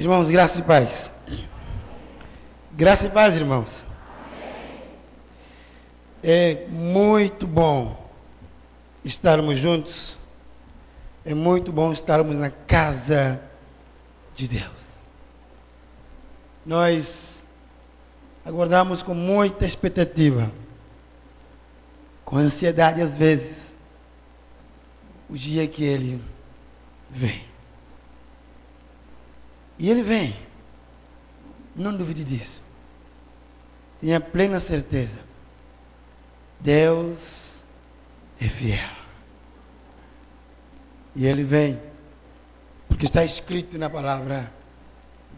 Irmãos, graça e paz. Graça e paz, irmãos. É muito bom estarmos juntos. É muito bom estarmos na casa de Deus. Nós aguardamos com muita expectativa, com ansiedade às vezes, o dia que Ele vem. E Ele vem. Não duvide disso. Tenha plena certeza. Deus é fiel. E Ele vem. Porque está escrito na palavra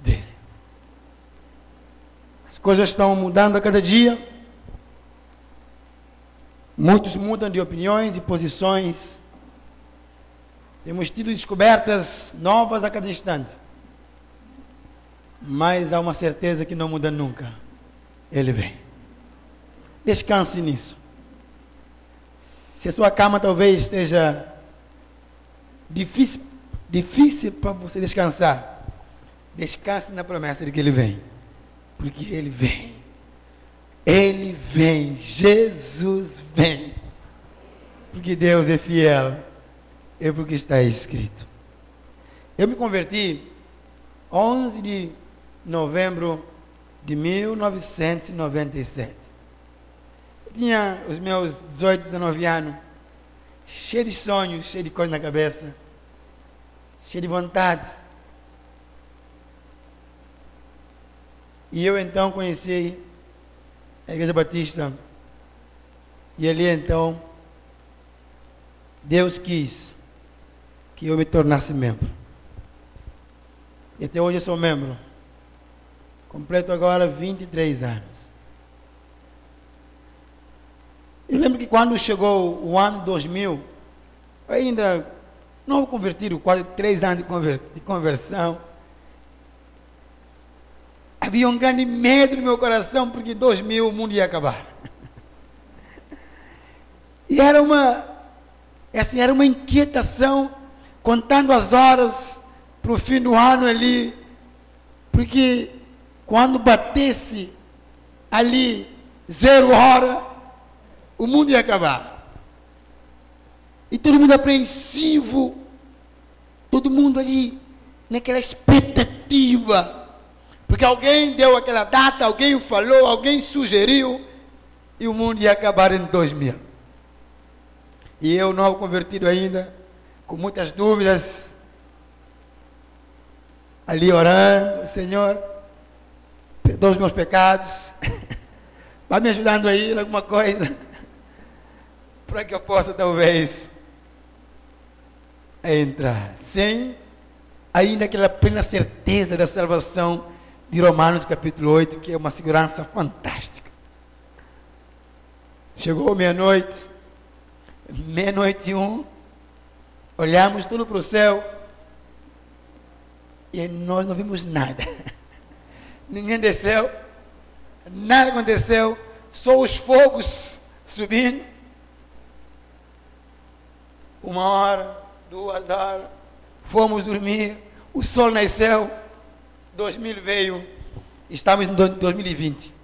dele. As coisas estão mudando a cada dia. Muitos mudam de opiniões e posições. Temos tido descobertas novas a cada instante. Mas há uma certeza que não muda nunca. Ele vem. Descanse nisso. Se a sua cama talvez esteja difícil, difícil para você descansar, descanse na promessa de que Ele vem. Porque Ele vem. Ele vem. Jesus vem. Porque Deus é fiel. É porque está escrito. Eu me converti 11 de novembro de 1997. Eu tinha os meus 18, 19 anos, cheio de sonhos, cheio de coisas na cabeça, cheio de vontades. E eu então conheci a Igreja Batista. E ali então, Deus quis que eu me tornasse membro. E até hoje eu sou membro. Completo agora 23 anos. Eu lembro que quando chegou o ano 2000, eu ainda não convertido, quase três anos de, conver, de conversão. Havia um grande medo no meu coração, porque 2000 o mundo ia acabar. E era uma, assim, era uma inquietação, contando as horas para o fim do ano ali, porque quando batesse ali zero hora, o mundo ia acabar. E todo mundo apreensivo, todo mundo ali naquela expectativa, porque alguém deu aquela data, alguém falou, alguém sugeriu, e o mundo ia acabar em 2000. E eu, não convertido ainda, com muitas dúvidas, ali orando, Senhor, perdoa os meus pecados, vai me ajudando aí em alguma coisa, para que eu possa talvez entrar, sem ainda aquela plena certeza da salvação de Romanos capítulo 8, que é uma segurança fantástica. Chegou meia-noite, meia-noite e um, olhamos tudo para o céu e nós não vimos nada. ninguém desceu, nada aconteceu, só os fogos subindo. Uma hora, duas horas, fomos dormir, o sol nasceu, 2000 veio, estamos em 2020.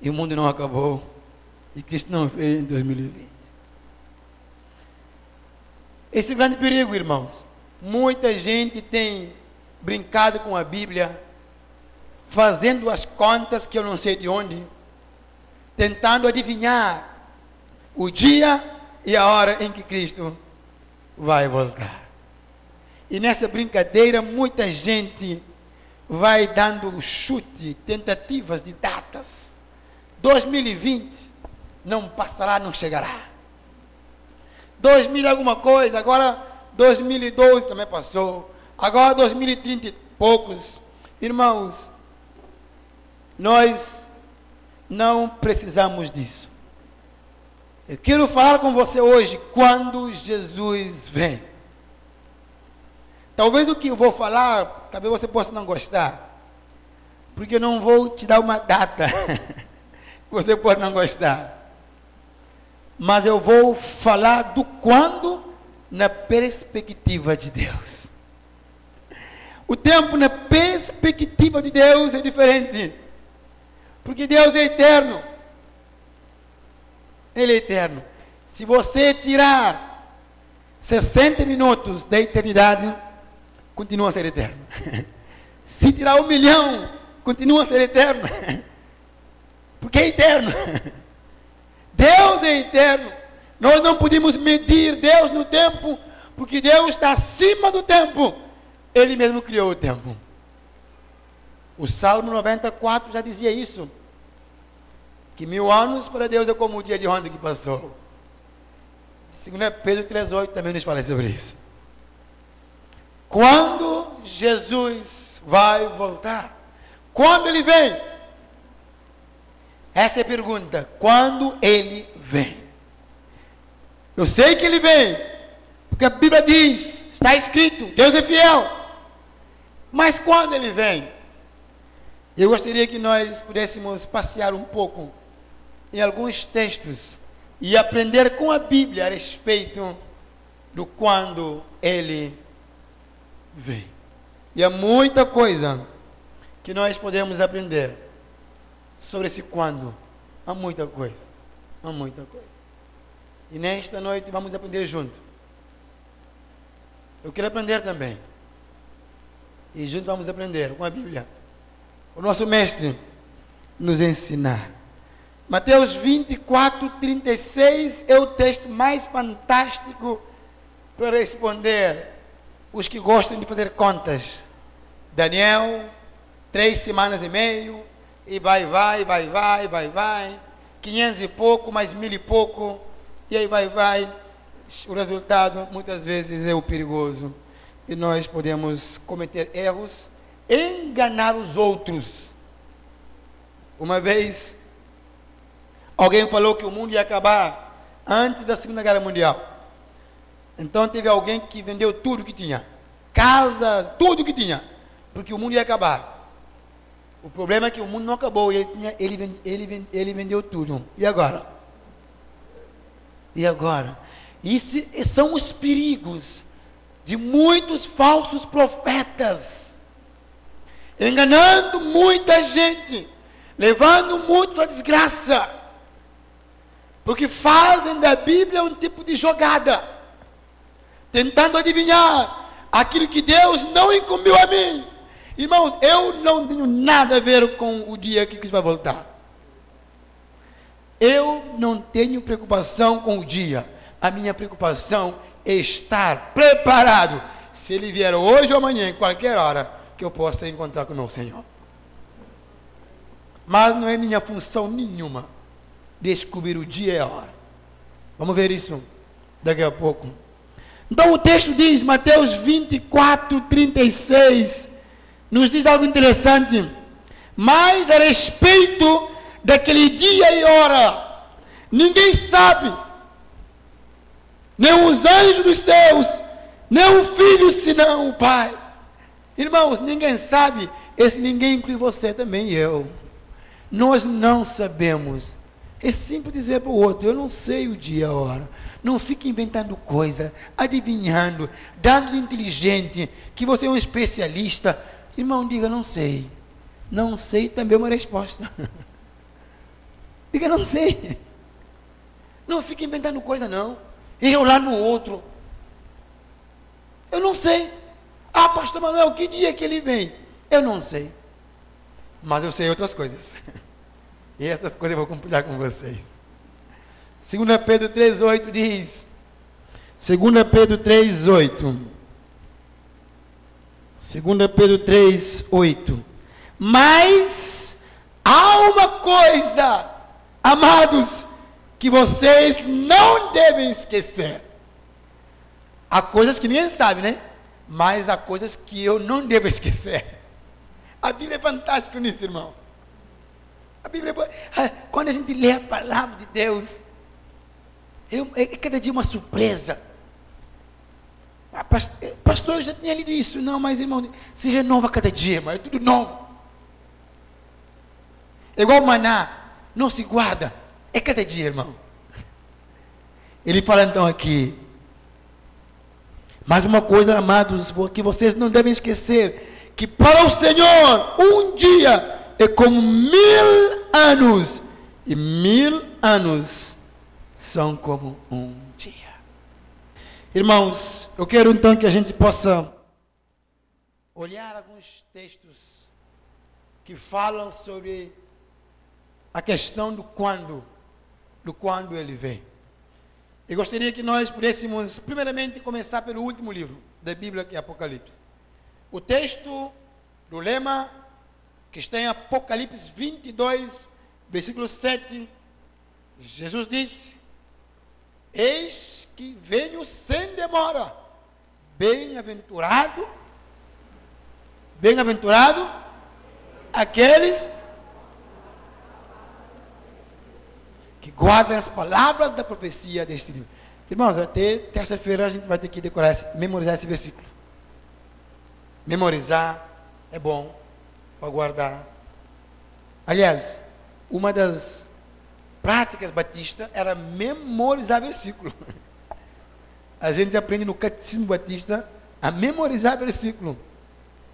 E o mundo não acabou, e Cristo não veio em 2020. Esse grande perigo, irmãos. Muita gente tem brincado com a Bíblia fazendo as contas que eu não sei de onde, tentando adivinhar o dia e a hora em que Cristo vai voltar. E nessa brincadeira, muita gente vai dando chute, tentativas de datas. 2020 não passará, não chegará. 2000 alguma coisa, agora 2012 também passou. Agora 2030 e poucos. Irmãos, nós não precisamos disso. Eu quero falar com você hoje quando Jesus vem. Talvez o que eu vou falar, talvez você possa não gostar. Porque eu não vou te dar uma data. você pode não gostar. Mas eu vou falar do quando na perspectiva de Deus. O tempo na perspectiva de Deus é diferente. Porque Deus é eterno. Ele é eterno. Se você tirar 60 minutos da eternidade, continua a ser eterno. Se tirar um milhão, continua a ser eterno. Porque é eterno. Deus é eterno. Nós não podemos medir Deus no tempo, porque Deus está acima do tempo. Ele mesmo criou o tempo. O Salmo 94 já dizia isso. Que mil anos para Deus é como o dia de ontem que passou. Segundo Pedro 3,8 também nos fala sobre isso. Quando Jesus vai voltar? Quando ele vem? Essa é a pergunta. Quando ele vem? Eu sei que ele vem, porque a Bíblia diz, está escrito, Deus é fiel. Mas quando ele vem? Eu gostaria que nós pudéssemos passear um pouco em alguns textos e aprender com a Bíblia a respeito do quando ele vem. E há muita coisa que nós podemos aprender sobre esse quando. Há muita coisa. Há muita coisa. E nesta noite vamos aprender junto. Eu quero aprender também. E junto vamos aprender com a Bíblia. O nosso mestre nos ensinar. Mateus 24, 36 é o texto mais fantástico para responder os que gostam de fazer contas. Daniel, três semanas e meio, e vai, vai, vai, vai, vai, vai, quinhentos e pouco, mais mil e pouco, e aí vai, vai. O resultado muitas vezes é o perigoso. E nós podemos cometer erros, enganar os outros. Uma vez, alguém falou que o mundo ia acabar antes da Segunda Guerra Mundial. Então teve alguém que vendeu tudo que tinha. Casa, tudo que tinha. Porque o mundo ia acabar. O problema é que o mundo não acabou. Ele, tinha, ele, ele, ele vendeu tudo. E agora? E agora? Isso são os perigos de muitos falsos profetas, enganando muita gente, levando muito à desgraça, porque fazem da Bíblia um tipo de jogada, tentando adivinhar aquilo que Deus não incumbiu a mim. Irmãos, eu não tenho nada a ver com o dia que Cristo vai voltar. Eu não tenho preocupação com o dia. A minha preocupação é estar preparado. Se ele vier hoje ou amanhã, em qualquer hora, que eu possa encontrar com o meu Senhor. Mas não é minha função nenhuma descobrir o dia e a hora. Vamos ver isso daqui a pouco. Então o texto diz, Mateus 24, 36, nos diz algo interessante. Mas a respeito daquele dia e hora, ninguém sabe, nem os anjos dos céus, nem o filho, senão o Pai. Irmãos, ninguém sabe, esse ninguém inclui você também e eu. Nós não sabemos. É simples dizer para o outro, eu não sei o dia e a hora. Não fique inventando coisa, adivinhando, dando de inteligente, que você é um especialista. Irmão, diga, não sei. Não sei também é uma resposta. Diga, não sei. Não fique inventando coisa, não. Eu lá no outro. Eu não sei. Ah, pastor Manuel, que dia que ele vem? Eu não sei. Mas eu sei outras coisas. E essas coisas eu vou compartilhar com vocês. 2 Pedro 3,8 diz. 2 Pedro 3,8. 2 Pedro 3,8. Mas há uma coisa Amados, que vocês não devem esquecer. Há coisas que ninguém sabe, né? Mas há coisas que eu não devo esquecer. A Bíblia é fantástica nisso, irmão. A Bíblia, é quando a gente lê a palavra de Deus, é, é cada dia uma surpresa. Ah, pastor, eu já tinha lido isso. Não, mas irmão, se renova cada dia, mas é tudo novo. É igual maná não se guarda. É cada dia, irmão. Ele fala então aqui. Mais uma coisa, amados, que vocês não devem esquecer: que para o Senhor um dia é como mil anos, e mil anos são como um dia. Irmãos, eu quero então que a gente possa olhar alguns textos que falam sobre a questão do quando, do quando ele vem. Gostaria que nós pudéssemos, primeiramente, começar pelo último livro da Bíblia, que é Apocalipse. O texto do lema que está em Apocalipse 22, versículo 7, Jesus disse: Eis que venho sem demora, bem-aventurado, bem-aventurado aqueles que guardam as palavras da profecia deste livro. Irmãos, até terça-feira a gente vai ter que decorar, esse, memorizar esse versículo. Memorizar é bom para guardar. Aliás, uma das práticas batistas era memorizar versículo. A gente aprende no catecismo batista a memorizar versículo.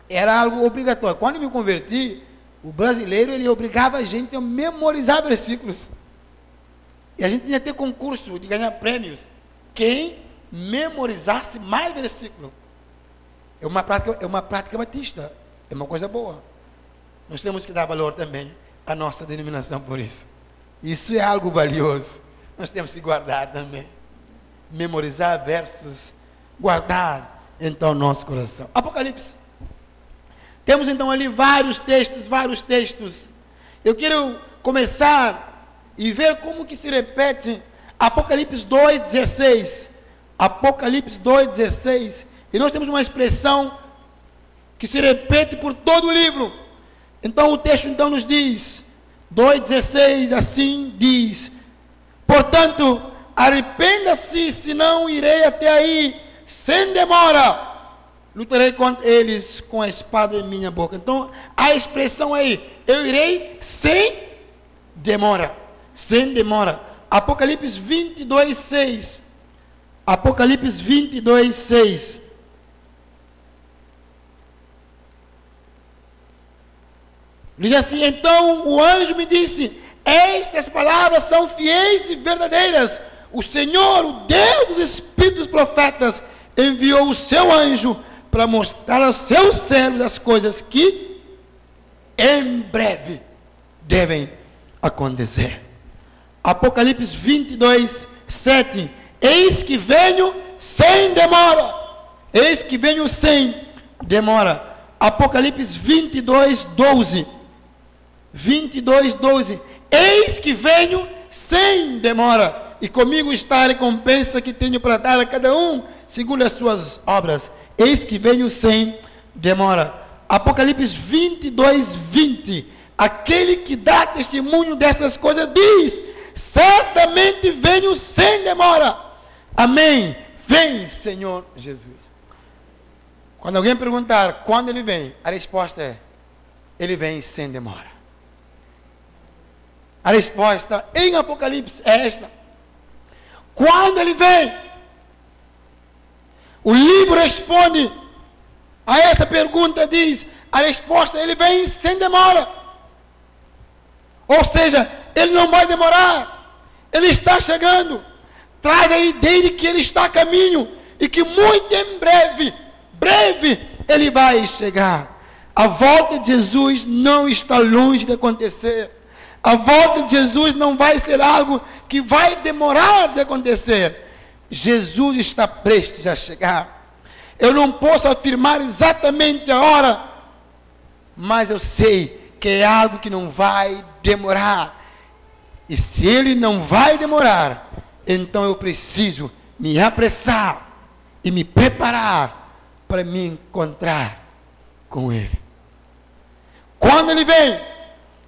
Era algo obrigatório. Quando me converti, o brasileiro ele obrigava a gente a memorizar versículos. E a gente ia ter concurso de ganhar prêmios. Quem memorizasse mais versículos. É uma prática, é uma prática batista. É uma coisa boa. Nós temos que dar valor também à nossa denominação por isso. Isso é algo valioso. Nós temos que guardar também. Memorizar versos, guardar então nosso coração. Apocalipse. Temos então ali vários textos, vários textos. Eu quero começar e ver como que se repete Apocalipse 2,16. Apocalipse 2,16. E nós temos uma expressão que se repete por todo o livro. Então o texto então nos diz, 2,16 assim diz, portanto, arrependa-se, senão irei até aí, sem demora, lutarei contra eles com a espada em minha boca. Então, a expressão aí, eu irei sem demora sem demora. Apocalipse 22, 6. Apocalipse 22, 6. Diz assim: Então o anjo me disse: Estas palavras são fiéis e verdadeiras. O Senhor, o Deus dos Espíritos profetas, enviou o seu anjo para mostrar aos seus servos as coisas que em breve devem acontecer. Apocalipse 22, 7. Eis que venho sem demora. Eis que venho sem demora. Apocalipse 22, 12. 22, 12. Eis que venho sem demora. E comigo está a recompensa que tenho para dar a cada um, segundo as suas obras. Eis que venho sem demora. Apocalipse 22, 20. Aquele que dá testemunho dessas coisas diz: certamente venho sem demora. Amém. Vem, Senhor Jesus. Quando alguém perguntar quando ele vem, a resposta é: ele vem sem demora. A resposta em Apocalipse é esta: quando ele vem, o livro responde a essa pergunta, diz: a resposta, ele vem sem demora. Ou seja, ele não vai demorar. Ele está chegando. Traz a ideia de que ele está a caminho e que muito em breve, breve, ele vai chegar. A volta de Jesus não está longe de acontecer. A volta de Jesus não vai ser algo que vai demorar de acontecer. Jesus está prestes a chegar. Eu não posso afirmar exatamente a hora, mas eu sei que é algo que não vai demorar. E se ele não vai demorar, então eu preciso me apressar e me preparar para me encontrar com ele. Quando ele vem,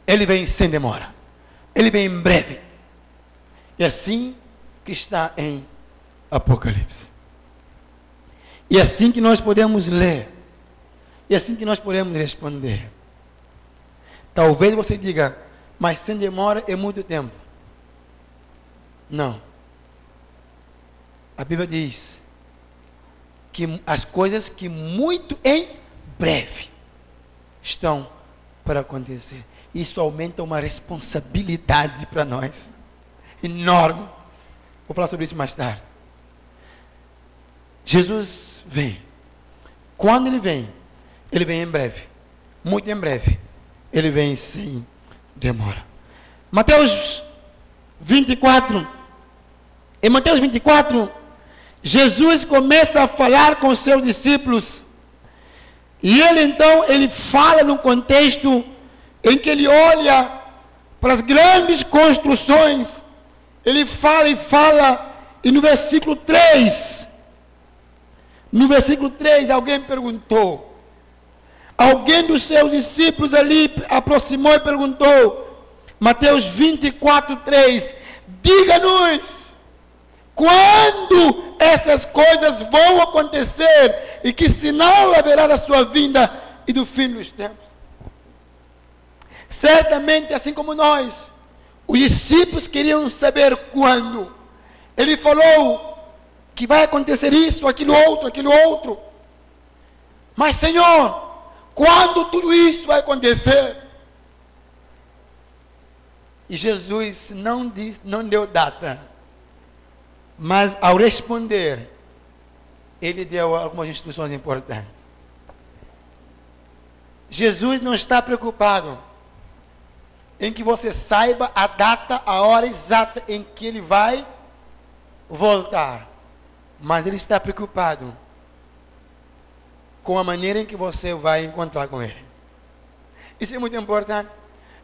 ele vem sem demora. Ele vem em breve. E assim que está em Apocalipse. E assim que nós podemos ler. E assim que nós podemos responder. Talvez você diga, mas sem demora é muito tempo. Não. A Bíblia diz que as coisas que muito em breve. estão para acontecer. Isso aumenta uma responsabilidade para nós enorme. Vou falar sobre isso mais tarde. Jesus vem. Quando ele vem, ele vem em breve. Muito em breve. Ele vem sem demora. Mateus 24. Em Mateus 24, Jesus começa a falar com seus discípulos. E ele então, ele fala num contexto em que ele olha para as grandes construções. Ele fala e fala, e no versículo 3, no versículo 3, alguém perguntou, alguém dos seus discípulos ali aproximou e perguntou, Mateus 24, 3, diga-nos, quando essas coisas vão acontecer e que sinal haverá da sua vinda e do fim dos tempos? Certamente, assim como nós, os discípulos queriam saber quando. Ele falou que vai acontecer isso, aquilo outro, aquilo outro. Mas, Senhor, quando tudo isso vai acontecer? E Jesus não, não deu data. Mas ao responder, ele deu algumas instruções importantes. Jesus não está preocupado em que você saiba a data, a hora exata em que ele vai voltar. Mas ele está preocupado com a maneira em que você vai encontrar com ele. Isso é muito importante.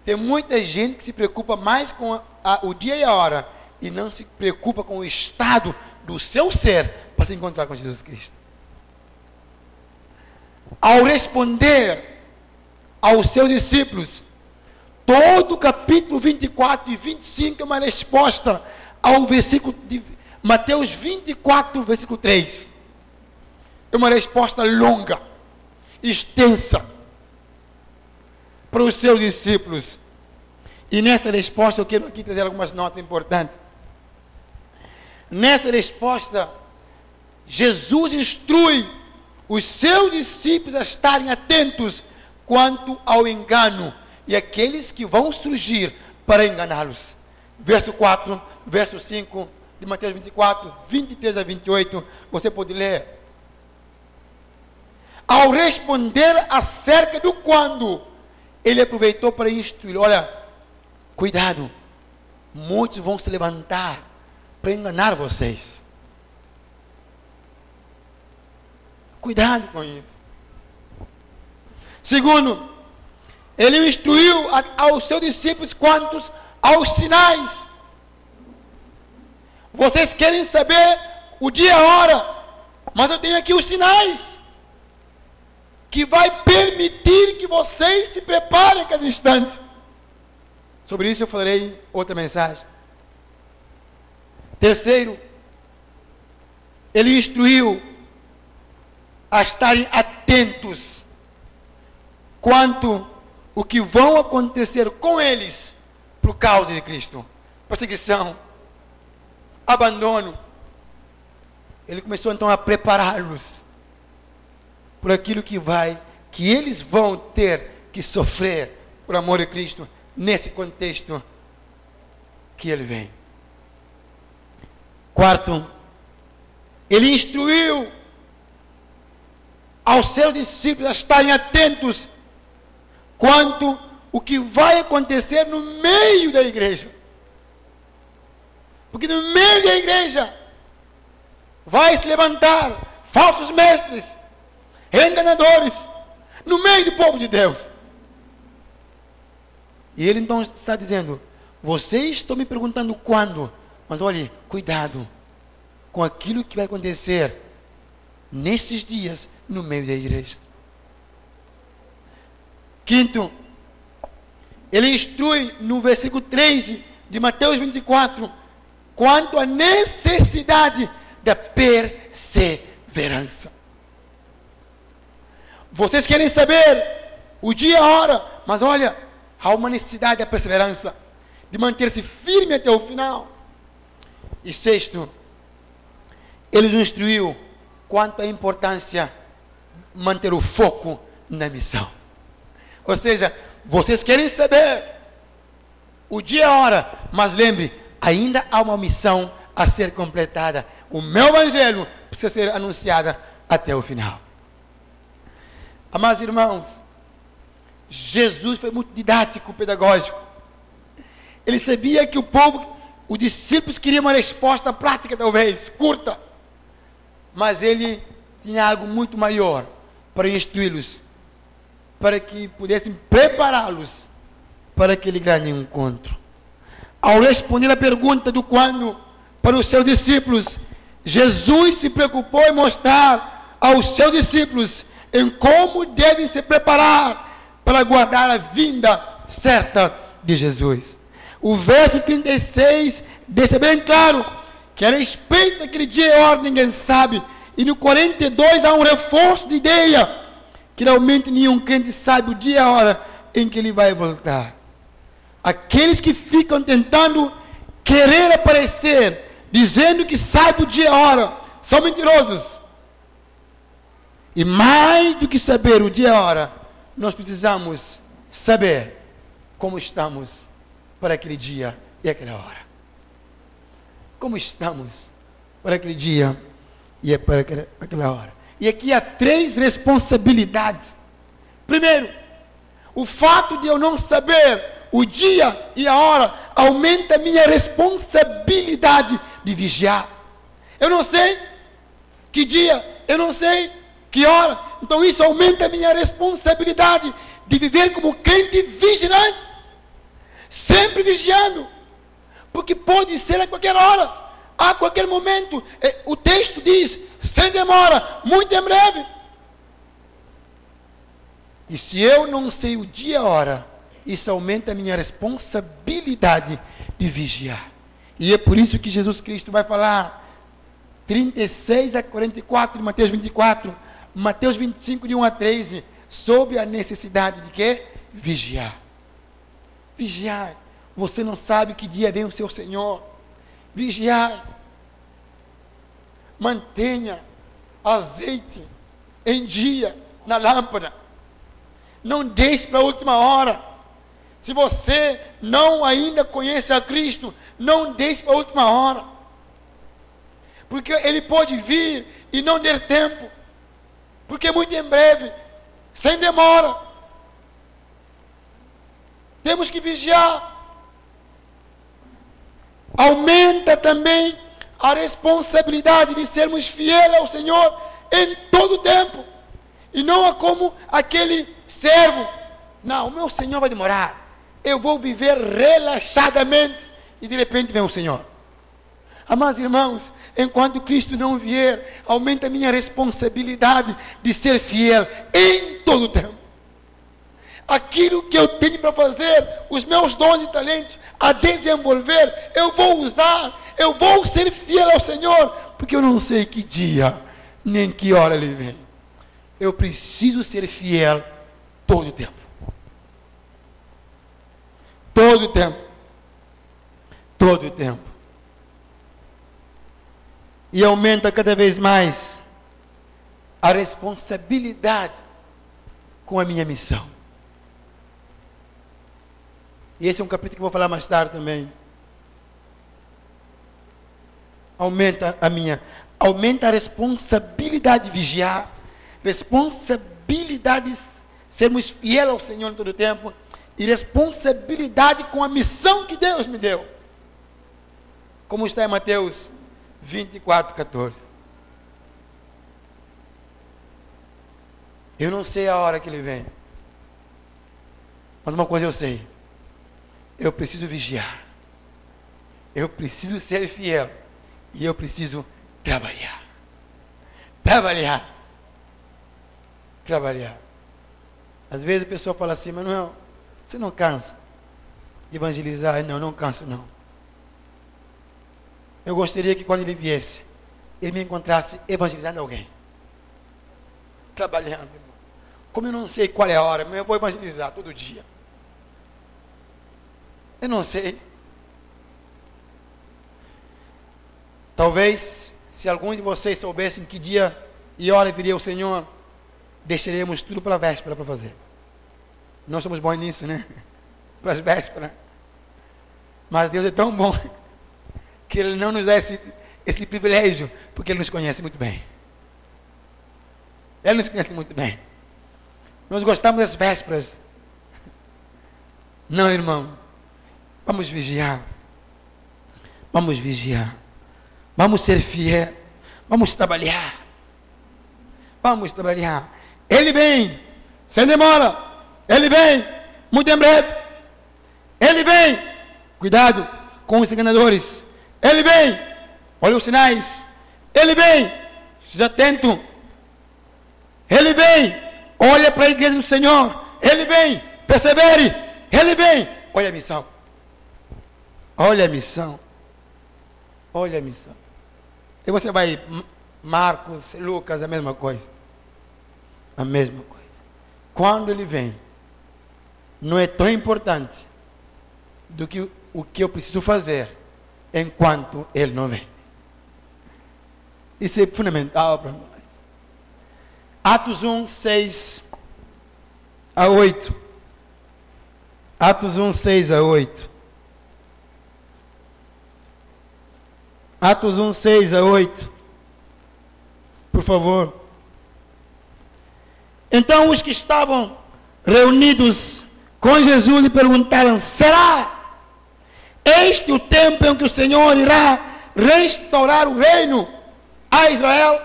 Tem muita gente que se preocupa mais com a, a, o dia e a hora e não se preocupa com o estado do seu ser para se encontrar com Jesus Cristo. Ao responder aos seus discípulos, Todo o capítulo 24 e 25 é uma resposta ao versículo de Mateus 24, versículo 3. É uma resposta longa, extensa, para os seus discípulos. E nessa resposta eu quero aqui trazer algumas notas importantes. Nessa resposta, Jesus instrui os seus discípulos a estarem atentos quanto ao engano e aqueles que vão surgir para enganá-los. Verso 4, verso 5 de Mateus 24, 23 a 28, você pode ler. Ao responder acerca do quando, ele aproveitou para instruir: olha, cuidado, muitos vão se levantar para enganar vocês. Cuidado com isso. Segundo, ele instruiu aos seus discípulos quantos aos sinais. Vocês querem saber o dia e a hora, mas eu tenho aqui os sinais que vai permitir que vocês se preparem a cada instante. Sobre isso eu falarei outra mensagem. Terceiro, ele instruiu a estarem atentos quanto o que vão acontecer com eles por causa de Cristo. Perseguição, abandono. Ele começou então a prepará-los por aquilo que vai, que eles vão ter que sofrer por amor de Cristo nesse contexto que ele vem. Quarto, ele instruiu aos seus discípulos a estarem atentos quanto o que vai acontecer no meio da igreja. Porque no meio da igreja vai se levantar falsos mestres, enganadores, no meio do povo de Deus. E ele então está dizendo: vocês estão me perguntando quando, mas olhe, cuidado com aquilo que vai acontecer nesses dias no meio da igreja. Quinto, ele instrui no versículo 13 de Mateus 24 quanto à necessidade da perseverança. Vocês querem saber o dia e a hora, mas olha, há uma necessidade da perseverança, de manter-se firme até o final. E sexto, ele nos instruiu quanto à importância manter o foco na missão Ou seja, vocês querem saber o dia e a hora, mas lembre, ainda há uma missão a ser completada. O meu evangelho precisa ser anunciado até o final. Amados irmãos, Jesus foi muito didático, pedagógico. Ele sabia que o povo, os discípulos queriam uma resposta prática, talvez, curta. Mas ele tinha algo muito maior para instruí-los, para que pudessem prepará-los para aquele grande encontro. Ao responder a pergunta do quando para os seus discípulos, Jesus se preocupou em mostrar aos seus discípulos em como devem se preparar para guardar a vinda certa de Jesus. O verso 36 deixa bem claro que a respeito daquele dia e hora ninguém sabe. E no 42 há um reforço de ideia que realmente nenhum crente sabe o dia e a hora em que ele vai voltar. Aqueles que ficam tentando querer aparecer, dizendo que sabe o dia e a hora, são mentirosos. E mais do que saber o dia e a hora, nós precisamos saber como estamos para aquele dia e aquela hora. Como estamos para aquele dia e é para aquela hora? E aqui há três responsabilidades. Primeiro, o fato de eu não saber o dia e a hora aumenta a minha responsabilidade de vigiar. Eu não sei que dia, eu não sei que hora. Então isso aumenta a minha responsabilidade de viver como crente vigilante sempre vigiando, porque pode ser a qualquer hora, a qualquer momento. É, o texto diz: sem demora, muito em breve. E se eu não sei o dia e a hora, isso aumenta a minha responsabilidade de vigiar. E é por isso que Jesus Cristo vai falar 36 a 44 de Mateus 24, Mateus 25 de 1 a 13, sobre a necessidade de quê? Vigiar. Vigiai. Você não sabe que dia vem o seu Senhor. Vigiai. Mantenha azeite em dia na lâmpada. Não deixe para a última hora. Se você não ainda conhece a Cristo, não deixe para a última hora. Porque ele pode vir e não ter tempo. Porque muito em breve, sem demora, temos que vigiar. Aumenta também a responsabilidade de sermos fiéis ao Senhor em todo o tempo. E não como aquele servo. Não, o meu Senhor vai demorar. Eu vou viver relaxadamente. E de repente vem o Senhor. Amados irmãos, enquanto Cristo não vier, aumenta a minha responsabilidade de ser fiel em todo o tempo aquilo que eu tenho para fazer, os meus dons e talentos a desenvolver, eu vou usar, eu vou ser fiel ao Senhor, porque eu não sei que dia, nem que hora Ele vem. Eu preciso ser fiel todo o tempo. Todo o tempo. Todo o tempo. E aumenta cada vez mais a responsabilidade com a minha missão. E esse é um capítulo que vou falar mais tarde também. Aumenta a minha, aumenta a responsabilidade de vigiar, responsabilidade de sermos fiéis ao Senhor em todo o tempo, e responsabilidade com a missão que Deus me deu. Como está em Mateus 24, 14. Eu não sei a hora que ele vem. Mas uma coisa eu sei eu preciso vigiar. Eu preciso ser fiel. E eu preciso trabalhar. Trabalhar. Trabalhar. Às vezes a pessoa fala assim, Manuel, você não cansa de evangelizar? Não, não canso não. Eu gostaria que quando ele viesse, ele me encontrasse evangelizando alguém. Trabalhando. Como eu não sei qual é a hora, mas eu vou evangelizar todo dia. Eu não sei. Talvez, se algum de vocês soubessem que dia e hora viria o Senhor, deixaremos tudo para a véspera para fazer. Nós somos bons nisso, né? Para as vésperas. Mas Deus é tão bom que Ele não nos dá esse, esse privilégio, porque Ele nos conhece muito bem. Ele nos conhece muito bem. Nós gostamos das vésperas. Não, irmão. Vamos vigiar. Vamos vigiar. Vamos ser fiel. Vamos trabalhar. Vamos trabalhar. Ele vem, sem demora. Ele vem, muito em breve. Ele vem. Cuidado com os enganadores. Ele vem. Olha os sinais. Ele vem. Esteja atento. Ele vem. Olha para a igreja do Senhor. Ele vem. Persevere. Ele vem. Olha a missão. Olha a missão. Olha a missão. E você vai, Marcos, Lucas, a mesma coisa. A mesma coisa. Quando ele vem, não é tão importante do que o que eu preciso fazer enquanto ele não vem. Isso é fundamental para nós. Atos 1, 6 a 8. Atos 1, 6 a 8. Atos 1, 6 a 8. Por favor. Então os que estavam reunidos com Jesus lhe perguntaram: será este o tempo em que o Senhor irá restaurar o reino a Israel?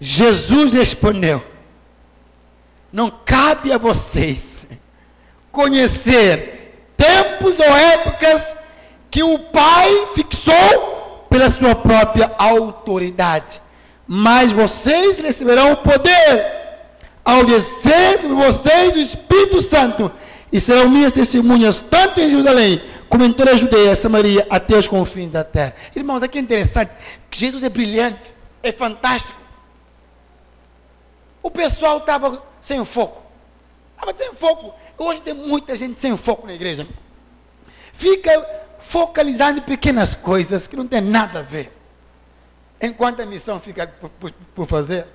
Jesus respondeu: Não cabe a vocês conhecer tempos ou épocas que o Pai fixou pela sua própria autoridade. Mas vocês receberão o poder ao descer sobre vocês o Espírito Santo e serão minhas testemunhas tanto em Jerusalém como em toda a Judeia, Samaria, até os confins da terra. Irmãos, aqui é interessante que Jesus é brilhante, é fantástico. O pessoal estava sem foco. Estava sem foco. Hoje tem muita gente sem foco na igreja. Fica focalizando em pequenas coisas que não tem nada a ver. Enquanto a missão fica por, por, por fazer.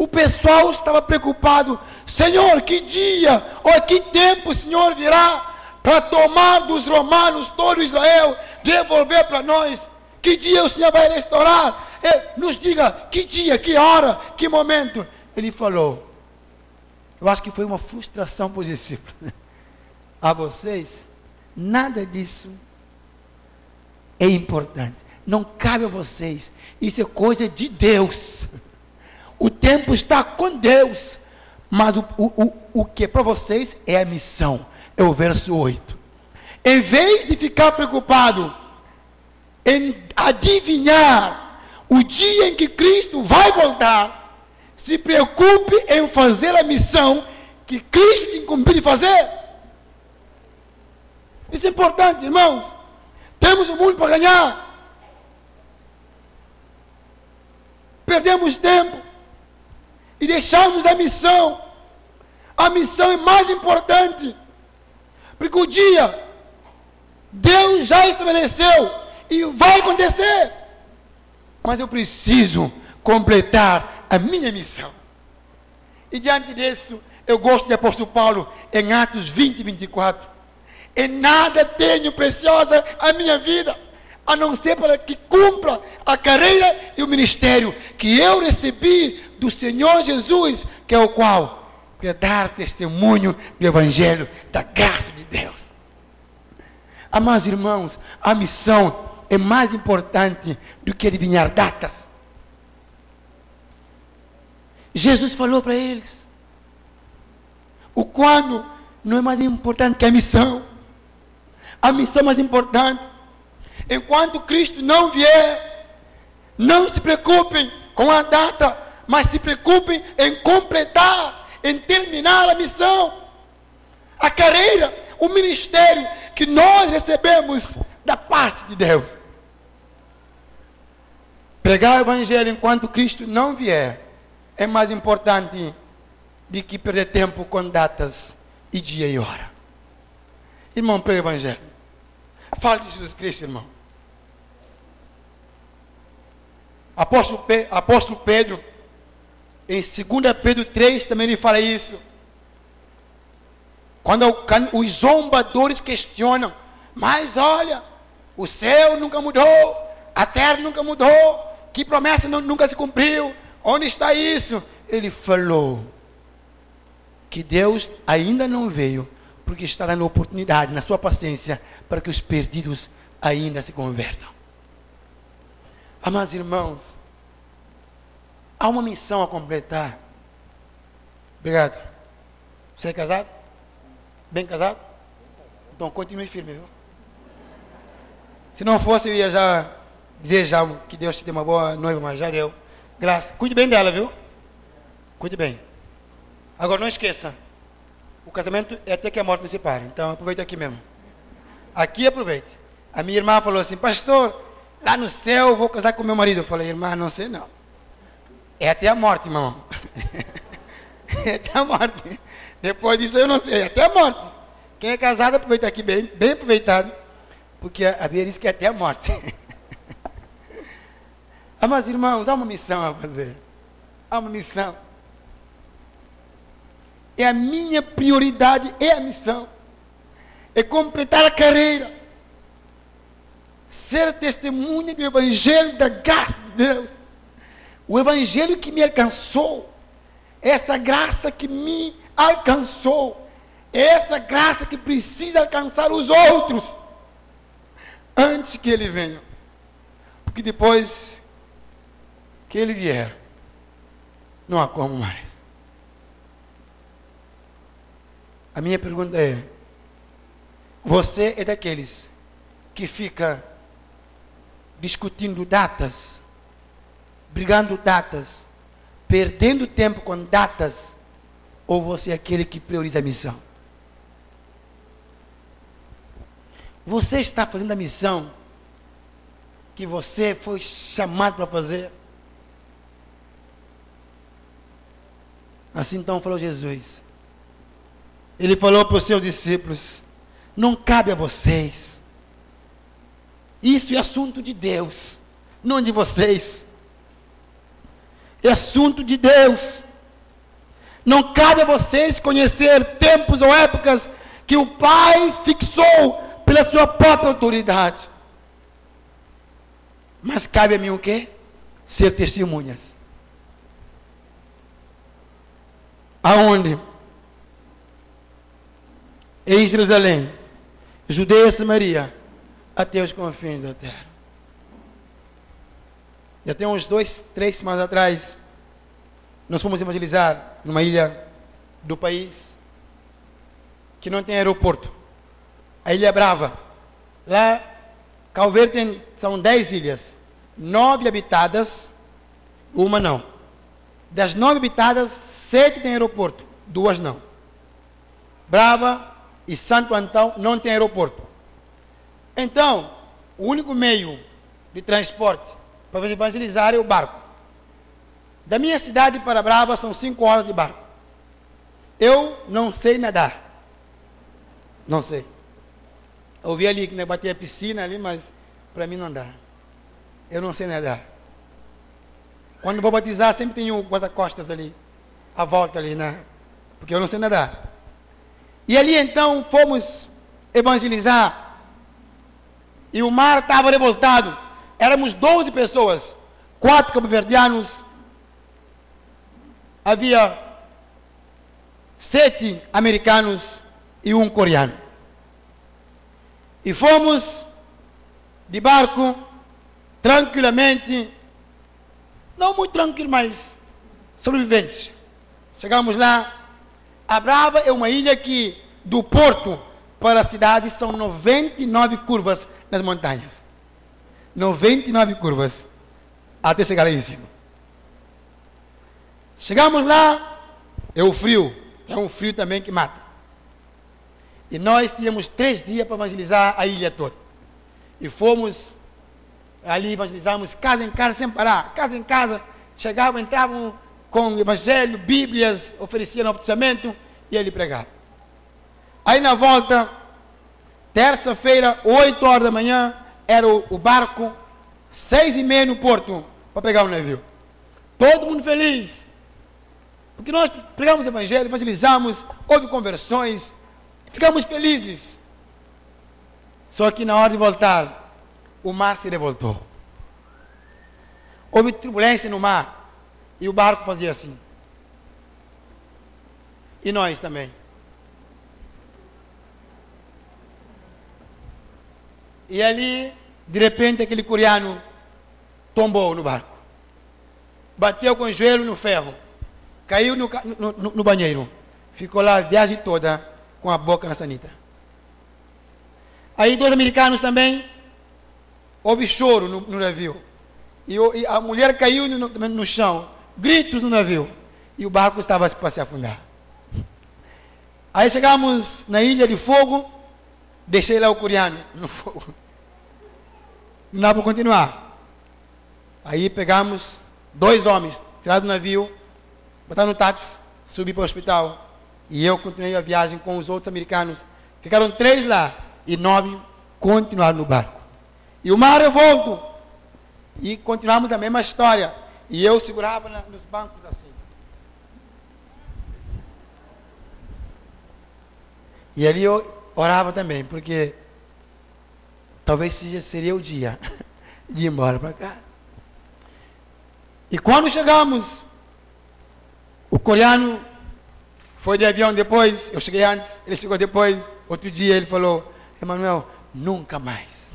O pessoal estava preocupado. Senhor, que dia ou que tempo o Senhor virá para tomar dos romanos todo Israel, devolver para nós? Que dia o Senhor vai restaurar? nos diga que dia, que hora, que momento. Ele falou. Eu acho que foi uma frustração para os discípulos. A vocês, nada disso é importante. Não cabe a vocês. Isso é coisa de Deus. O tempo está com Deus. Mas o, o, o, que é para vocês é a missão. É o verso 8. Em vez de ficar preocupado em adivinhar o dia em que Cristo vai voltar, se preocupe em fazer a missão que Cristo te incumbiu de fazer. Isso é importante, irmãos. Temos o um mundo para ganhar. Perdemos tempo e deixamos a missão. A missão é mais importante. Porque o dia Deus já estabeleceu e vai acontecer. Mas eu preciso completar a minha missão. E diante disso, eu gosto de apóstolo Paulo em Atos 20 e 24. Em nada tenho preciosa a minha vida, a não ser para que cumpra a carreira e o ministério que eu recebi do Senhor Jesus, que é o qual é dar testemunho do Evangelho, da graça de Deus. Amados irmãos, a missão é mais importante do que adivinhar datas. Jesus falou para eles: o quando não é mais importante que a missão. A missão é mais importante. Enquanto Cristo não vier, não se preocupem com a data, mas se preocupem em completar, em terminar a missão, a carreira, o ministério que nós recebemos da parte de Deus. Pregar o Evangelho enquanto Cristo não vier é mais importante do que perder tempo com datas e dia e hora. Irmão, pregue o Evangelho. Fale de Jesus Cristo, irmão. Apóstolo, Pe Apóstolo Pedro, em 2 Pedro 3, também ele fala isso. Quando os zombadores questionam, mas olha, o céu nunca mudou, a terra nunca mudou, que promessa nunca se cumpriu, onde está isso? Ele falou que Deus ainda não veio, porque está dando oportunidade, na sua paciência, para que os perdidos ainda se convertam. Amados irmãos, há uma missão a completar. Obrigado. Você é casado? Bem casado? Então continue firme, viu? Se não fosse, eu ia já dizer que Deus te dê uma boa noiva, mas já deu. Graças. Cuide bem dela, viu? Cuide bem. Agora não esqueça. O casamento é até que a morte nos separe. Então aproveita aqui mesmo. Aqui aproveite. A minha irmã falou assim, pastor, lá no céu eu vou casar com meu marido. Eu falei, irmã, não sei não. É até a morte, irmão. é até a morte. Depois disso eu não sei, é até a morte. Quem é casado aproveita aqui bem, bem aproveitado. Porque a Bíblia diz que é até a morte. Amados irmãos, há uma missão a fazer. Há uma missão. É a minha prioridade, é a missão. É completar a carreira. Ser testemunha do Evangelho da graça de Deus. O Evangelho que me alcançou. Essa graça que me alcançou. Essa graça que precisa alcançar os outros. Antes que ele venha. Porque depois que ele vier, não há como mais. A minha pergunta é: você é daqueles que fica discutindo datas, brigando datas, perdendo tempo com datas, ou você é aquele que prioriza a missão? Você está fazendo a missão que você foi chamado para fazer? Assim então falou Jesus. Ele falou para os seus discípulos: Não cabe a vocês. Isso é assunto de Deus, não de vocês. É assunto de Deus. Não cabe a vocês conhecer tempos ou épocas que o Pai fixou pela sua própria autoridade. Mas cabe a mim o quê? Ser testemunhas. Aonde? Em Jerusalém, Judeia e Samaria, até os confins da terra. Já tem uns dois, três semanas atrás, nós fomos evangelizar numa ilha do país que não tem aeroporto. A Ilha Brava. Lá, Calveiro tem, são dez ilhas. Nove habitadas, uma não. Das nove habitadas, Sete tem aeroporto, duas não. Brava e Santo Antão não tem aeroporto. Então, o único meio de transporte para evangelizar é o barco. Da minha cidade para Brava são cinco horas de barco. Eu não sei nadar. Não sei. Eu vi ali que né, batia a piscina ali, mas para mim não dá. Eu não sei nadar. Quando vou batizar, sempre tenho guarda-costas ali a volta ali, né? Porque eu não sei nadar. E ali então fomos evangelizar. E o mar estava revoltado. Éramos 12 pessoas. Quatro cabo-verdianos. Havia sete americanos e um coreano. E fomos de barco, tranquilamente, não muito tranquilo, mas sobreviventes. Chegamos lá. A Brava é uma ilha que, do porto para a cidade, são 99 curvas nas montanhas. 99 curvas. Até chegar lá em cima. Chegamos lá, é o frio. É um frio também que mata. E nós tínhamos três dias para evangelizar a ilha toda. E fomos ali, evangelizamos casa em casa sem parar. Casa em casa, chegavam, entravam com evangelho, bíblias, oferecia no bautizamento e ele pregava. Aí na volta, terça-feira, 8 horas da manhã, era o, o barco, seis e meia no porto, para pegar o navio. Todo mundo feliz. Porque nós pregamos o evangelho, evangelizamos, houve conversões, Ficamos felizes. Só que na hora de voltar, o mar se revoltou. Houve turbulência no mar. E o barco fazia assim. E nós também. E ali, de repente, aquele coreano tombou no barco. Bateu com o joelho no ferro. Caiu no, no, no banheiro. Ficou lá a viagem toda com a boca na sanita. Aí dois americanos também. Houve choro no, no navio. E, e, a mulher caiu no, no, chão. Gritos no navio. E o barco estava para se afundar. Aí chegamos na ilha de fogo. Deixei lá o coreano no fogo. Não dá para continuar. Aí pegamos dois homens, tirados do navio, botaram no táxi, subi para o hospital. E eu continuei a viagem com os outros americanos. Ficaram três lá e nove continuaram no barco. E o mar revolto. E continuamos a mesma história. E eu segurava na, nos bancos assim. E ali eu orava também, porque talvez seria o dia de ir embora para cá. E quando chegamos, o coreano foi de avião depois, eu cheguei antes, ele chegou depois, outro dia ele falou, Emanuel, nunca mais.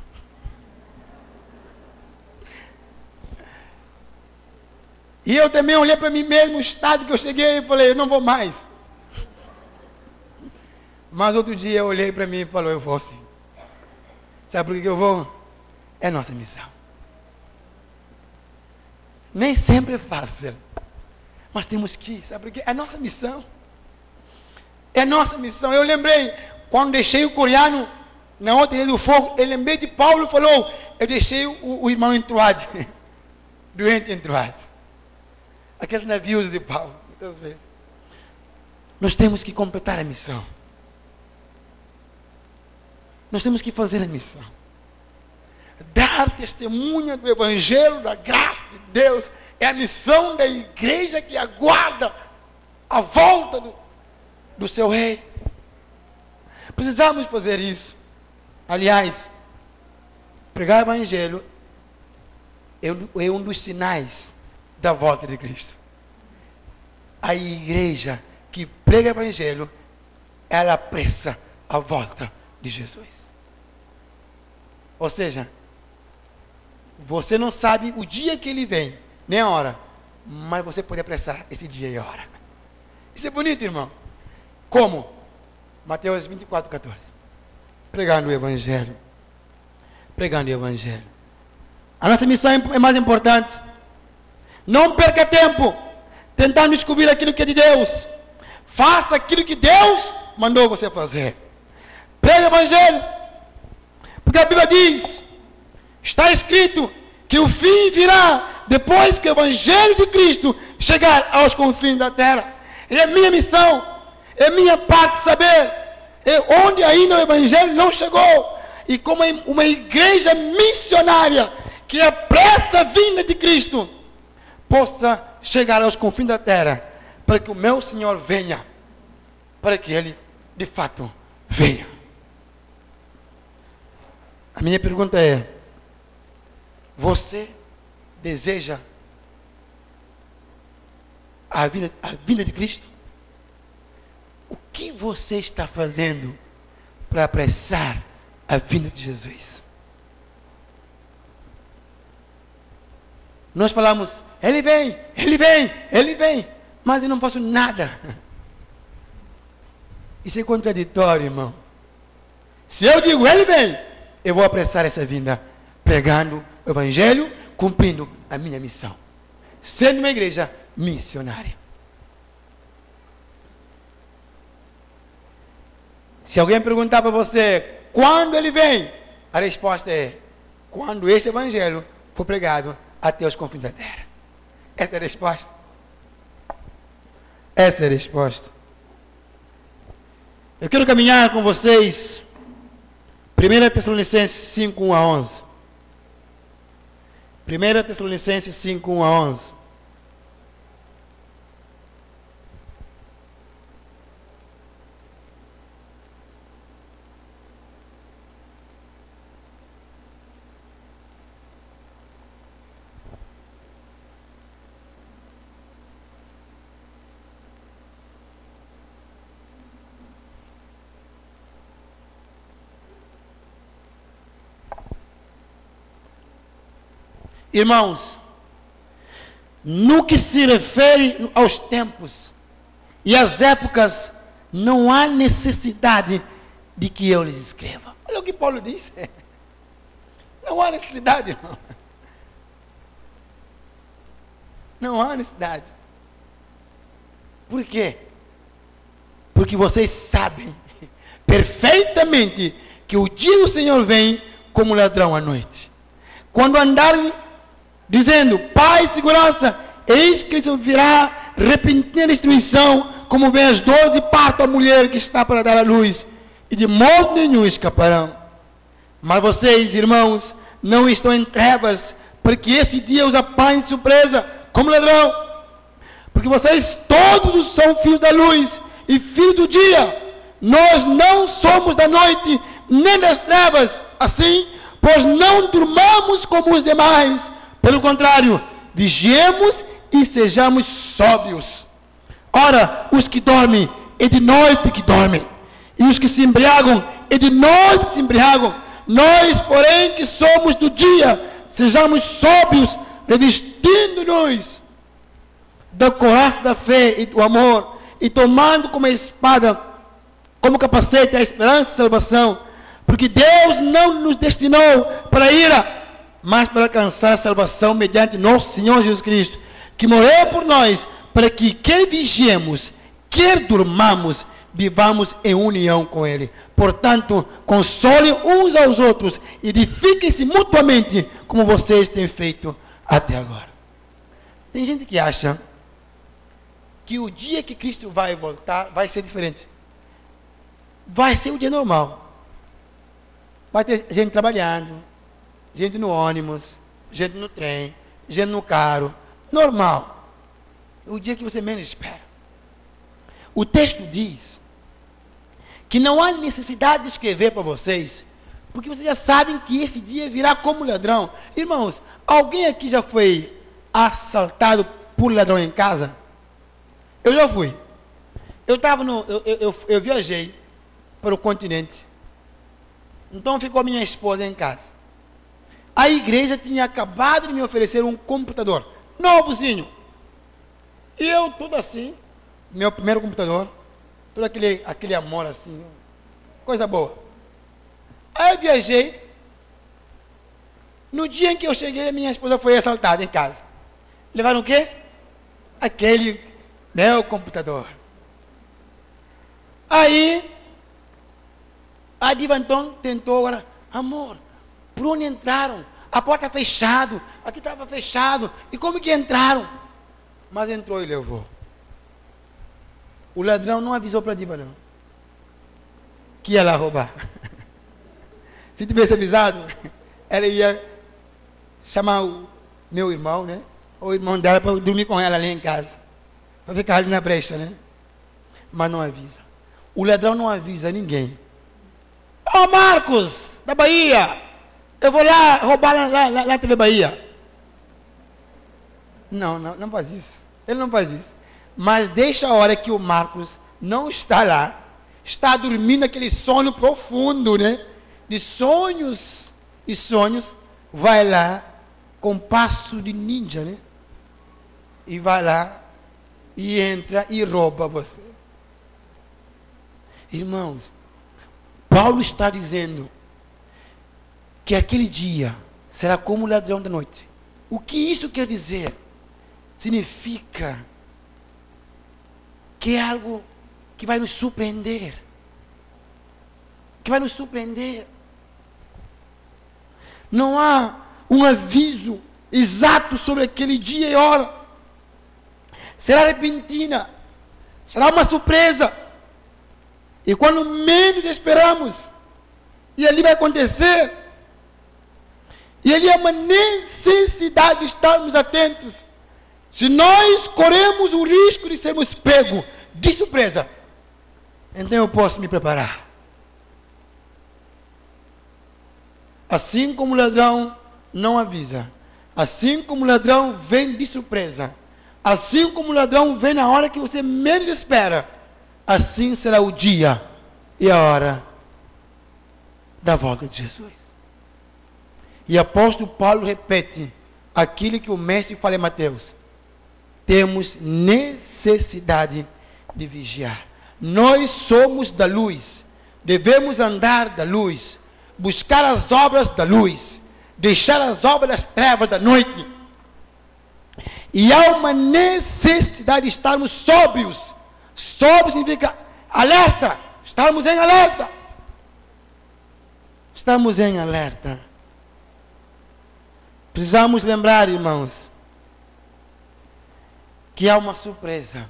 E eu também olhei para mim mesmo, o estado que eu cheguei, e falei, eu não vou mais. Mas outro dia eu olhei para mim e falou, eu vou sim. Sabe por que eu vou? É nossa missão. Nem sempre é fácil. Mas temos que ir, sabe por quê? É nossa missão. É nossa missão. Eu lembrei, quando deixei o coreano na outra do fogo, eu lembrei de Paulo falou, eu deixei o, o irmão Troade, doente em Troade. Aqueles navios de Paulo, muitas vezes. Nós temos que completar a missão. Nós temos que fazer a missão. Dar testemunha do Evangelho, da graça de Deus, é a missão da igreja que aguarda a volta do, do seu rei. Precisamos fazer isso. Aliás, pregar o Evangelho é, é um dos sinais da volta de Cristo. A igreja que prega o Evangelho, ela apressa a volta de Jesus. Ou seja, você não sabe o dia que ele vem, nem a hora, mas você pode apressar esse dia e a hora. Isso é bonito, irmão. Como? Mateus 24, 14. Pregando o Evangelho. Pregando o Evangelho. A nossa missão é mais importante. Não perca tempo tentando descobrir aquilo que é de Deus. Faça aquilo que Deus mandou você fazer. Pregue o Evangelho. Porque a Bíblia diz: está escrito que o fim virá depois que o Evangelho de Cristo chegar aos confins da terra. E é minha missão, é minha parte saber é onde ainda o Evangelho não chegou. E como uma igreja missionária que apressa a vinda de Cristo, possa chegar aos confins da terra, para que o meu Senhor venha, para que Ele de fato venha. A minha pergunta é: você deseja a vinda, a vinda de Cristo? O que você está fazendo para apressar a vinda de Jesus? Nós falamos, ele vem, ele vem, ele vem, mas eu não faço nada. Isso é contraditório, irmão. Se eu digo, ele vem, eu vou apressar essa vinda pregando o Evangelho, cumprindo a minha missão. Sendo uma igreja missionária. Se alguém perguntar para você quando ele vem, a resposta é quando esse Evangelho for pregado até os confins da terra. Essa é a resposta. Essa é a resposta. Eu quero caminhar com vocês 1 Tessalonicenses 5, 1 a 11. 1 Tessalonicenses 5, 1 a 11. Irmãos, no que se refere aos tempos e às épocas, não há necessidade de que eu lhes escreva. Olha o que Paulo diz. Não há necessidade, irmão. Não há necessidade. Por quê? Porque vocês sabem perfeitamente que o dia do Senhor vem como ladrão à noite. Quando andarem dizendo paz e segurança, eis que virá repentina destruição, como vem as dores de parto à mulher que está para dar à luz, e de modo nenhum escaparão. Mas vocês, irmãos, não estão em trevas, porque esse dia os apanhe de surpresa, como ladrão. Porque vocês todos são filhos da luz e filhos do dia. Nós não somos da noite, nem das trevas. Assim, pois não durmamos como os demais. Pelo contrário, vigiemos e sejamos sóbrios. Ora, os que dormem, é de noite que dormem. E os que se embriagam, é de noite que se embriagam. Nós, porém, que somos do dia, sejamos sóbrios, revestindo-nos da coraça da fé e do amor, e tomando como espada, como capacete a esperança e salvação. Porque Deus não nos destinou para a ira, mas para alcançar a salvação mediante nosso Senhor Jesus Cristo, que morreu por nós, para que quer vigiemos, quer durmamos, vivamos em união com Ele. Portanto, consolem uns aos outros, edifiquem-se mutuamente, como vocês têm feito até agora. Tem gente que acha que o dia que Cristo vai voltar vai ser diferente. Vai ser o dia normal. Vai ter gente trabalhando, gente no ônibus, gente no trem, gente no carro. Normal. O dia que você menos espera. O texto diz que não há necessidade de escrever para vocês, porque vocês já sabem que esse dia virá como ladrão. Irmãos, alguém aqui já foi assaltado por ladrão em casa? Eu já fui. Eu estava no. Eu, eu, eu, eu viajei para o continente então ficou minha esposa em casa. A igreja tinha acabado de me oferecer um computador, novozinho. E eu, tudo assim, meu primeiro computador, todo aquele, aquele amor assim, coisa boa. Aí eu viajei. No dia em que eu cheguei, minha esposa foi assaltada em casa. Levaram o quê? Aquele meu computador. Aí a diva então tentou agora, amor, por onde entraram? A porta fechada, aqui estava fechado. E como que entraram? Mas entrou e levou. O ladrão não avisou para a diva, não. Que ia lá roubar. Se tivesse avisado, ela ia chamar o meu irmão, né? Ou o irmão dela para dormir com ela ali em casa. Para ficar ali na brecha, né? Mas não avisa. O ladrão não avisa ninguém. Ô oh, Marcos, da Bahia, eu vou lá roubar lá, lá, lá na TV Bahia. Não, não, não faz isso. Ele não faz isso. Mas deixa a hora que o Marcos não está lá, está dormindo aquele sono profundo, né? De sonhos e sonhos, vai lá com passo de ninja, né? E vai lá e entra e rouba você. Irmãos, Paulo está dizendo que aquele dia será como o ladrão da noite. O que isso quer dizer? Significa que é algo que vai nos surpreender. Que vai nos surpreender. Não há um aviso exato sobre aquele dia e hora. Será repentina. Será uma surpresa. E quando menos esperamos, e ali vai acontecer, e ali é uma necessidade de estarmos atentos. Se nós corremos o risco de sermos pegos de surpresa, então eu posso me preparar. Assim como o ladrão não avisa, assim como o ladrão vem de surpresa, assim como o ladrão vem na hora que você menos espera, assim será o dia e a hora da volta de Jesus. E apóstolo Paulo repete aquilo que o mestre fala em Mateus. Temos necessidade de vigiar. Nós somos da luz, devemos andar da luz, buscar as obras da luz, deixar as obras das trevas da noite. E há uma necessidade de estarmos sóbrios. Sóbrio significa alerta. Estamos em alerta. Estamos em alerta. Precisamos lembrar, irmãos, que há uma surpresa.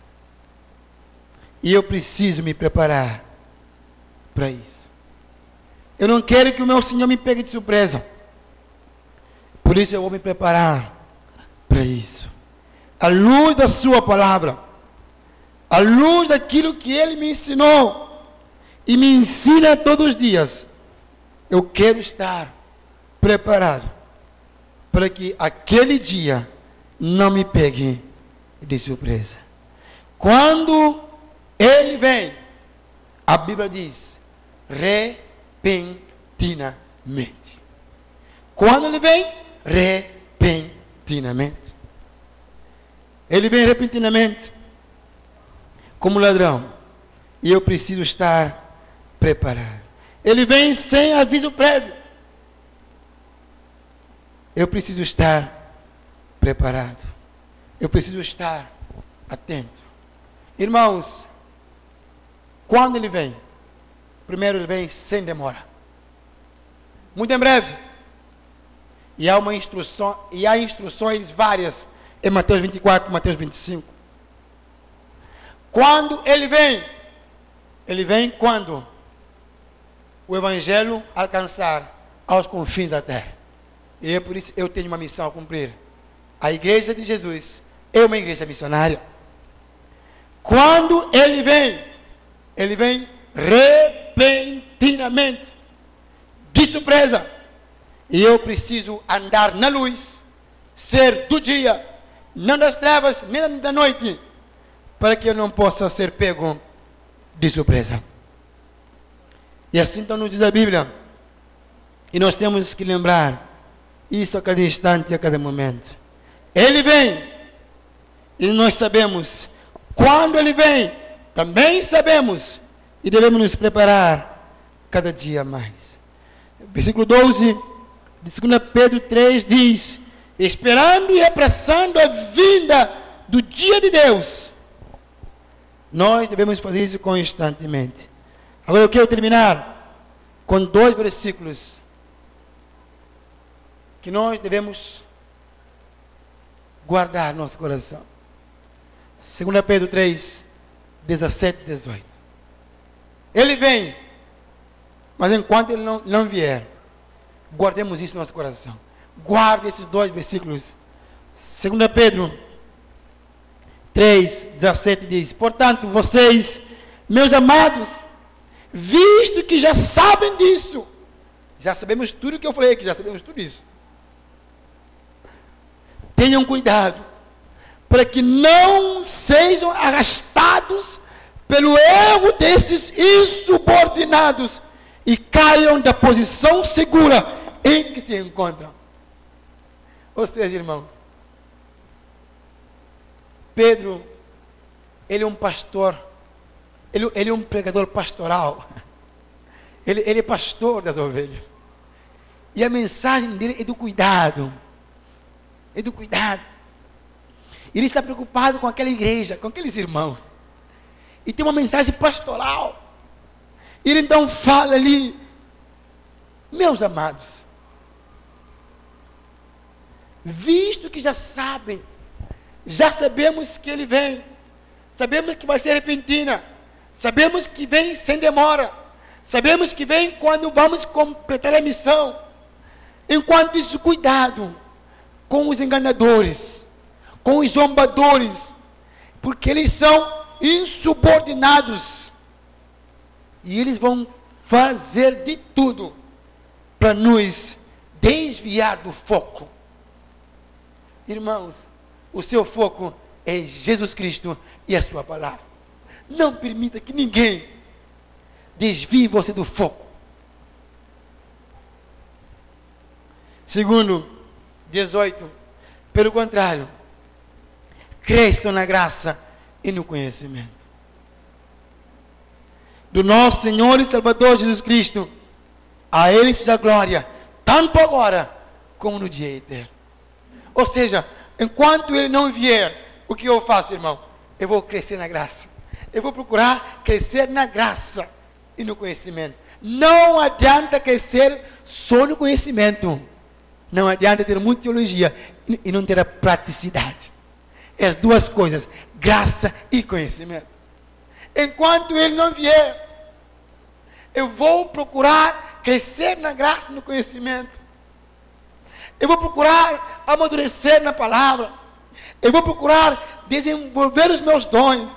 E eu preciso me preparar para isso. Eu não quero que o meu Senhor me pegue de surpresa. Por isso eu vou me preparar para isso. A luz da Sua palavra, a luz daquilo que Ele me ensinou e me ensina todos os dias. Eu quero estar preparado para que aquele dia não me pegue de surpresa. Quando ele vem, a Bíblia diz, repentinamente. Quando ele vem, repentinamente. Ele vem repentinamente, como ladrão, e eu preciso estar preparado. Ele vem sem aviso prévio eu preciso estar preparado. Eu preciso estar atento. Irmãos, quando ele vem? Primeiro ele vem sem demora. Muito em breve. E há uma instrução, e há instruções várias em Mateus 24, Mateus 25. Quando ele vem? Ele vem quando o evangelho alcançar aos confins da terra. E é por isso eu tenho uma missão a cumprir. A igreja de Jesus é uma igreja missionária. Quando ele vem, ele vem repentinamente, de surpresa. E eu preciso andar na luz, ser do dia, não das trevas, nem da noite, para que eu não possa ser pego de surpresa. E assim então nos diz a Bíblia. E nós temos que lembrar isso a cada instante, a cada momento. Ele vem. E nós sabemos. Quando ele vem, também sabemos. E devemos nos preparar cada dia mais. Versículo 12 de 2 Pedro 3 diz: Esperando e apressando a vinda do dia de Deus. Nós devemos fazer isso constantemente. Agora eu quero terminar com dois versículos que nós devemos guardar nosso coração. 2 Pedro 3, 17 e 18. Ele vem, mas enquanto ele não, não vier, guardemos isso no nosso coração. Guarde esses dois versículos. 2 Pedro 3, 17 diz: Portanto, vocês, meus amados, visto que já sabem disso, já sabemos tudo que eu falei aqui, já sabemos tudo isso. Tenham cuidado para que não sejam arrastados pelo erro desses insubordinados e caiam da posição segura em que se encontram. Ou seja, irmãos, Pedro, ele é um pastor, ele, ele é um pregador pastoral, ele, ele é pastor das ovelhas. E a mensagem dele é do cuidado e do cuidado. Ele está preocupado com aquela igreja, com aqueles irmãos. E tem uma mensagem pastoral. Ele então fala ali, meus amados, visto que já sabem, já sabemos que ele vem, sabemos que vai ser repentina, sabemos que vem sem demora, sabemos que vem quando vamos completar a missão. Enquanto isso, cuidado com os enganadores, com os zombadores, porque eles são insubordinados. E eles vão fazer de tudo para nos desviar do foco. Irmãos, o seu foco é Jesus Cristo e a sua palavra. Não permita que ninguém desvie você do foco. Segundo, 18. Pelo contrário, cresçam na graça e no conhecimento do nosso Senhor e Salvador Jesus Cristo. A Ele seja glória, tanto agora como no dia eterno. Ou seja, enquanto Ele não vier, o que eu faço, irmão? Eu vou crescer na graça. Eu vou procurar crescer na graça e no conhecimento. Não adianta crescer só no conhecimento. Não adianta ter muita teologia e não ter a praticidade. As duas coisas, graça e conhecimento. Enquanto ele não vier, eu vou procurar crescer na graça e no conhecimento. Eu vou procurar amadurecer na palavra. Eu vou procurar desenvolver os meus dons.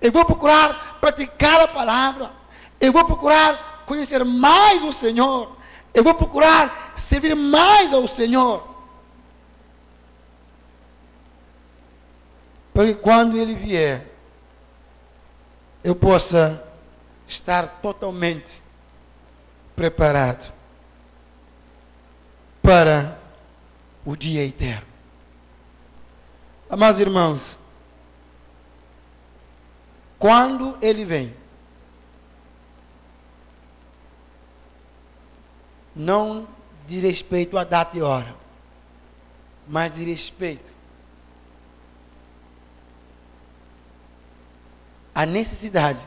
Eu vou procurar praticar a palavra. Eu vou procurar conhecer mais o Senhor. Eu vou procurar servir mais ao Senhor. Para que quando Ele vier, eu possa estar totalmente preparado para o dia eterno. Amados irmãos, quando ele vem, não diz respeito à data e hora, mas diz respeito à necessidade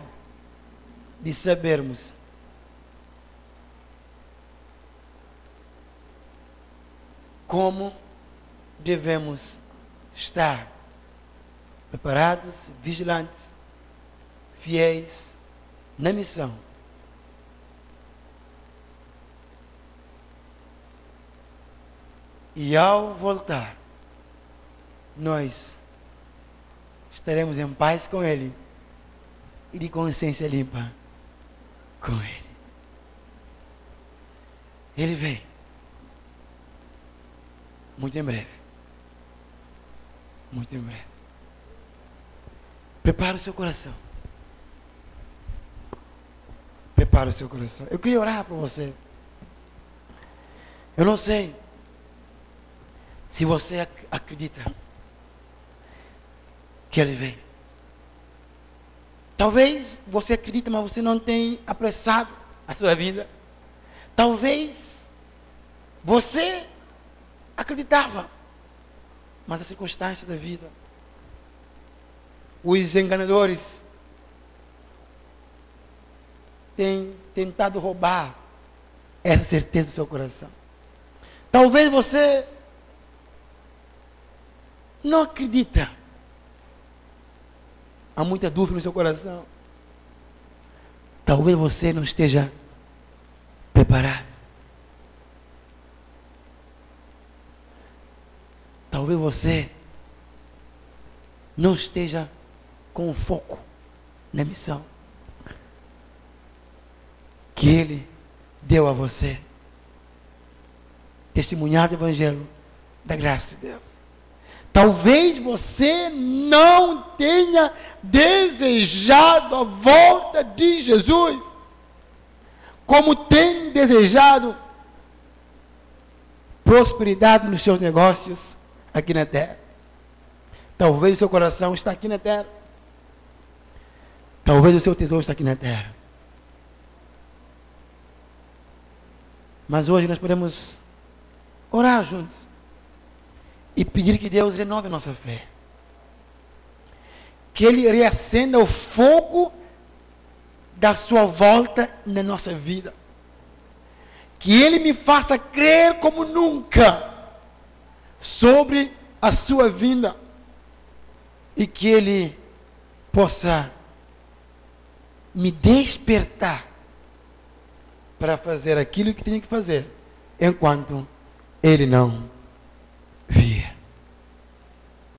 de sabermos como devemos estar preparados, vigilantes, fiéis na missão. E ao voltar, nós estaremos em paz com Ele e de consciência limpa com Ele. Ele vem. Muito em breve. Muito em breve. Prepara o seu coração. Prepara o seu coração. Eu queria orar para você. Eu não sei se você acredita que ele vem. Talvez você acredite, mas você não tenha apressado a sua vida. Talvez você acreditava, mas a circunstância da vida, os enganadores têm tentado roubar essa certeza do seu coração. Talvez você não acredita há muita dúvida no seu coração. Talvez você não esteja preparado. Talvez você não esteja com foco na missão que Ele deu a você. Testemunhar do Evangelho da graça de Deus. Talvez você não tenha desejado a volta de Jesus, como tem desejado prosperidade nos seus negócios aqui na terra. Talvez o seu coração está aqui na terra. Talvez o seu tesouro está aqui na terra. Mas hoje nós podemos orar juntos e pedir que Deus renove a nossa fé. Que Ele reacenda o fogo da sua volta na nossa vida. Que Ele me faça crer como nunca sobre a sua vinda. E que Ele possa me despertar para fazer aquilo que tenho que fazer, enquanto Ele não wie?